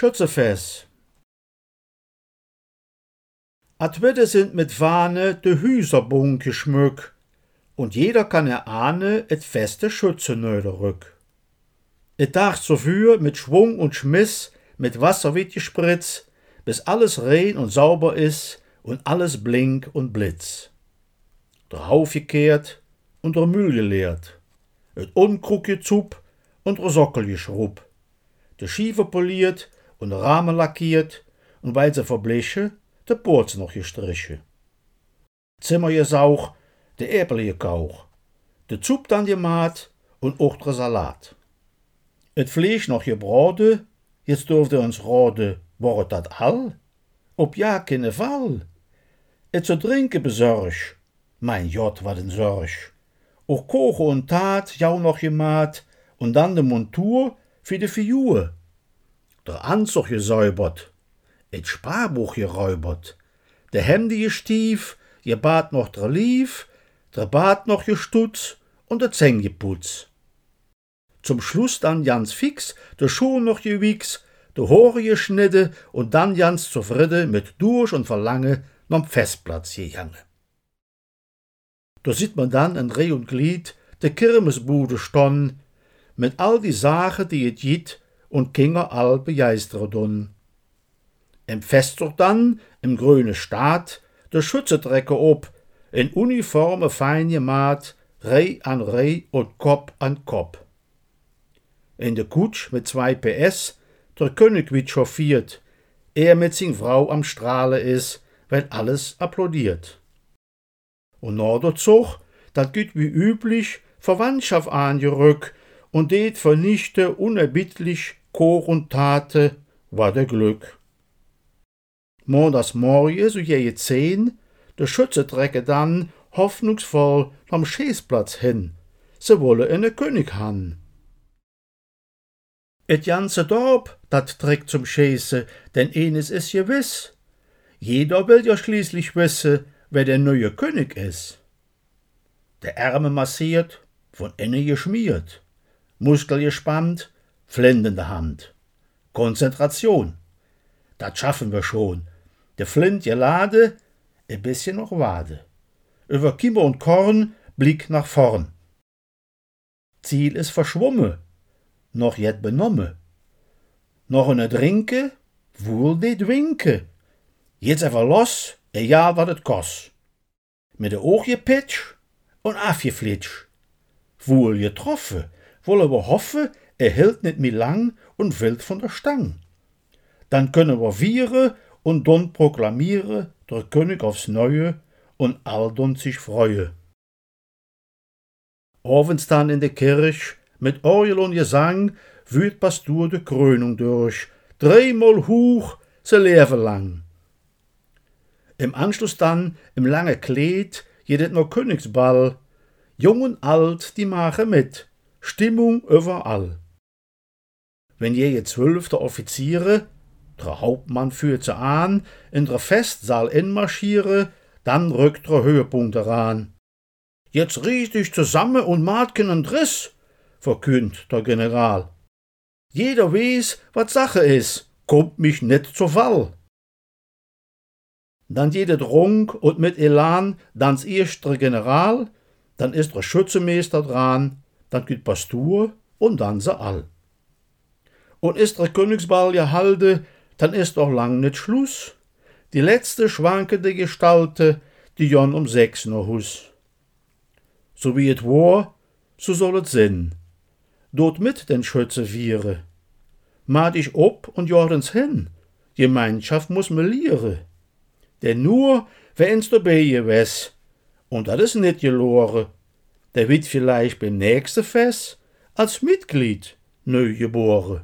Schützefest. Adwette sind mit Wahne de Hüserbunk geschmück, und jeder kann erahne et feste Schütze rück. Et dacht so für mit Schwung und Schmiss, mit Wasser wird gespritz, bis alles rein und sauber is und alles blink und blitz. Der Hauf gekehrt und der Müll geleert, et Unkrug gezup und der Sockel geschrub, de Schiefer poliert und Rahmen lackiert und weil sie verbliche, de Boorts noch gestriche. Zimmer gesauch, de Äpfel gekauch, de Zup dann gemaat und auch der Salat. Et Fleisch noch gebrode, jetzt durfte uns rode, wort dat all? Op ja keine Fall. Et zu trinken besorg, mein Jott wat een Sorg. Och koche und tat jau noch gemaat und dann de Montur für de Figur. Der Anzug gesäubert, et Sparbuch geräubert, de Hemde gestief, je Bad noch der Lief, der Bad noch gestutz und der Zeng geputz. Zum Schluss dann ganz fix, der Schuh noch gewichs, der Hore geschnitte und dann ganz zufrieden mit Durch und Verlange nom Festplatz gegangen. Da sieht man dann in Reh und Glied de Kirmesbude stonn, mit all die Sache, die et jit und Kinger all begeistert dun. Im Festzug dann, im grüne Staat, der Schützedrecke ob, in Uniforme fein gemacht, Reh an Reh und Kopf an Kopf. In de Kutsch mit zwei PS, der König wird chauffiert, er mit sin Frau am Strahle is, weil alles applaudiert. Und na der Zug, dat güt wie üblich Verwandtschaft angerück und det vernichte unerbittlich Chor und Tate war der Glück. Montags morgen, so je zehn, der Schütze trecke dann hoffnungsvoll am Schäßplatz hin, se wolle in ne König han. Et ganze Dorp, dat trägt zum Schäße, denn eines is gewiss. Jeder will ja schließlich wisse, wer der neue König is. Der Ärmel massiert, von innen geschmiert, Muskel gespannt, flendende Hand. Konzentration. Dat schaffen wir schon. Der Flint gelade, e bisschen noch Wade. Über Kimmer und Korn, Blick nach vorn. Ziel ist verschwumme, noch jet benomme. Noch eine Drinke, wohl dit winke. Jetzt einfach los, egal wat het kost. Mit de oog pitch und afgeflitsch. Wohl getroffen, wollen wir hoffen, er hält nicht mehr lang und fällt von der Stang. Dann können wir vieren und dann proklamieren, der König aufs Neue und all don sich freue. Dann in der Kirch, mit Orgel und Gesang, wühlt Pastor de Krönung durch, dreimal hoch, se Leben lang. Im Anschluss dann, im lange Kleid, jedet noch Königsball, jung und alt, die mache mit, Stimmung überall. Wenn je zwölfte Offiziere, der Hauptmann führt sie an, in der Festsaal inmarschiere, dann rückt der Höhepunkt heran. Jetzt riech dich zusammen und Martken und Riss, verkündet der General. Jeder weiß, was Sache is, kommt mich net zur Fall. Dann jeder Drunk und mit Elan dann's erste General, dann ist der Schützemeister dran, dann geht Pastur und dann se all. Und ist der Königsball gehalten, dann ist doch lang nicht Schluss. Die letzte schwankende Gestalte, die Jon um sechs noch hus. So wie et war, so soll et sinn. Dort mit den Schütze viere. Mat ich ob und jordens hin. Gemeinschaft muss meliere. Denn nur, wenn's dabei wes, und dat is nit gelore, der wird vielleicht beim nächsten Fest als Mitglied neu geboren.